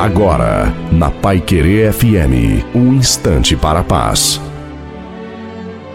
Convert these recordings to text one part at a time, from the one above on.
Agora, na Pai Querer FM, um instante para a paz.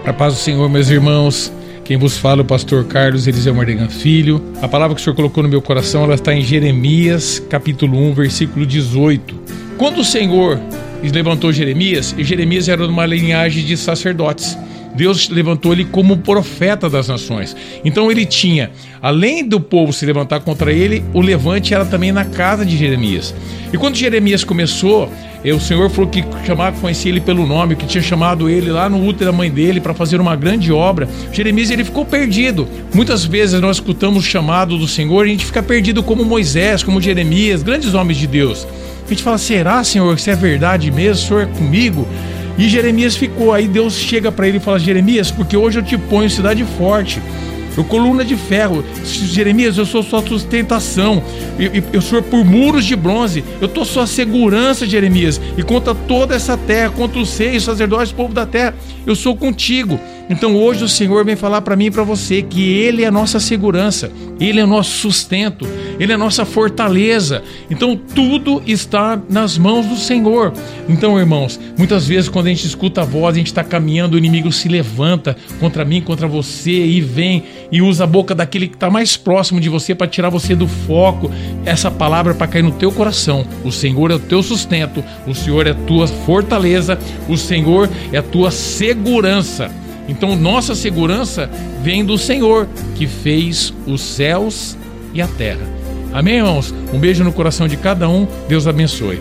A paz do Senhor, meus irmãos. Quem vos fala é o pastor Carlos Eliseu Mardegan Filho. A palavra que o Senhor colocou no meu coração, ela está em Jeremias, capítulo 1, versículo 18. Quando o Senhor levantou Jeremias, e Jeremias era de uma linhagem de sacerdotes. Deus levantou ele como profeta das nações. Então ele tinha, além do povo se levantar contra ele, o levante era também na casa de Jeremias. E quando Jeremias começou, o Senhor falou que chamava, conhecia ele pelo nome, que tinha chamado ele lá no útero da mãe dele para fazer uma grande obra. Jeremias ele ficou perdido. Muitas vezes nós escutamos o chamado do Senhor e a gente fica perdido como Moisés, como Jeremias, grandes homens de Deus. A gente fala: será, Senhor, que isso é verdade mesmo? O Senhor é comigo? E Jeremias ficou. Aí Deus chega para ele e fala: Jeremias, porque hoje eu te ponho cidade forte. Eu coluna de ferro. Jeremias, eu sou sua sustentação. Eu, eu, sou por muros de bronze. Eu tô sua segurança, Jeremias. E contra toda essa terra, contra os seis sacerdotes, povo da terra, eu sou contigo. Então hoje o Senhor vem falar para mim e para você que Ele é a nossa segurança, Ele é o nosso sustento, Ele é a nossa fortaleza. Então tudo está nas mãos do Senhor. Então, irmãos, muitas vezes quando a gente escuta a voz, a gente está caminhando, o inimigo se levanta contra mim, contra você e vem e usa a boca daquele que está mais próximo de você para tirar você do foco. Essa palavra para cair no teu coração. O Senhor é o teu sustento, o Senhor é a tua fortaleza, o Senhor é a tua segurança. Então, nossa segurança vem do Senhor, que fez os céus e a terra. Amém, irmãos? Um beijo no coração de cada um. Deus abençoe.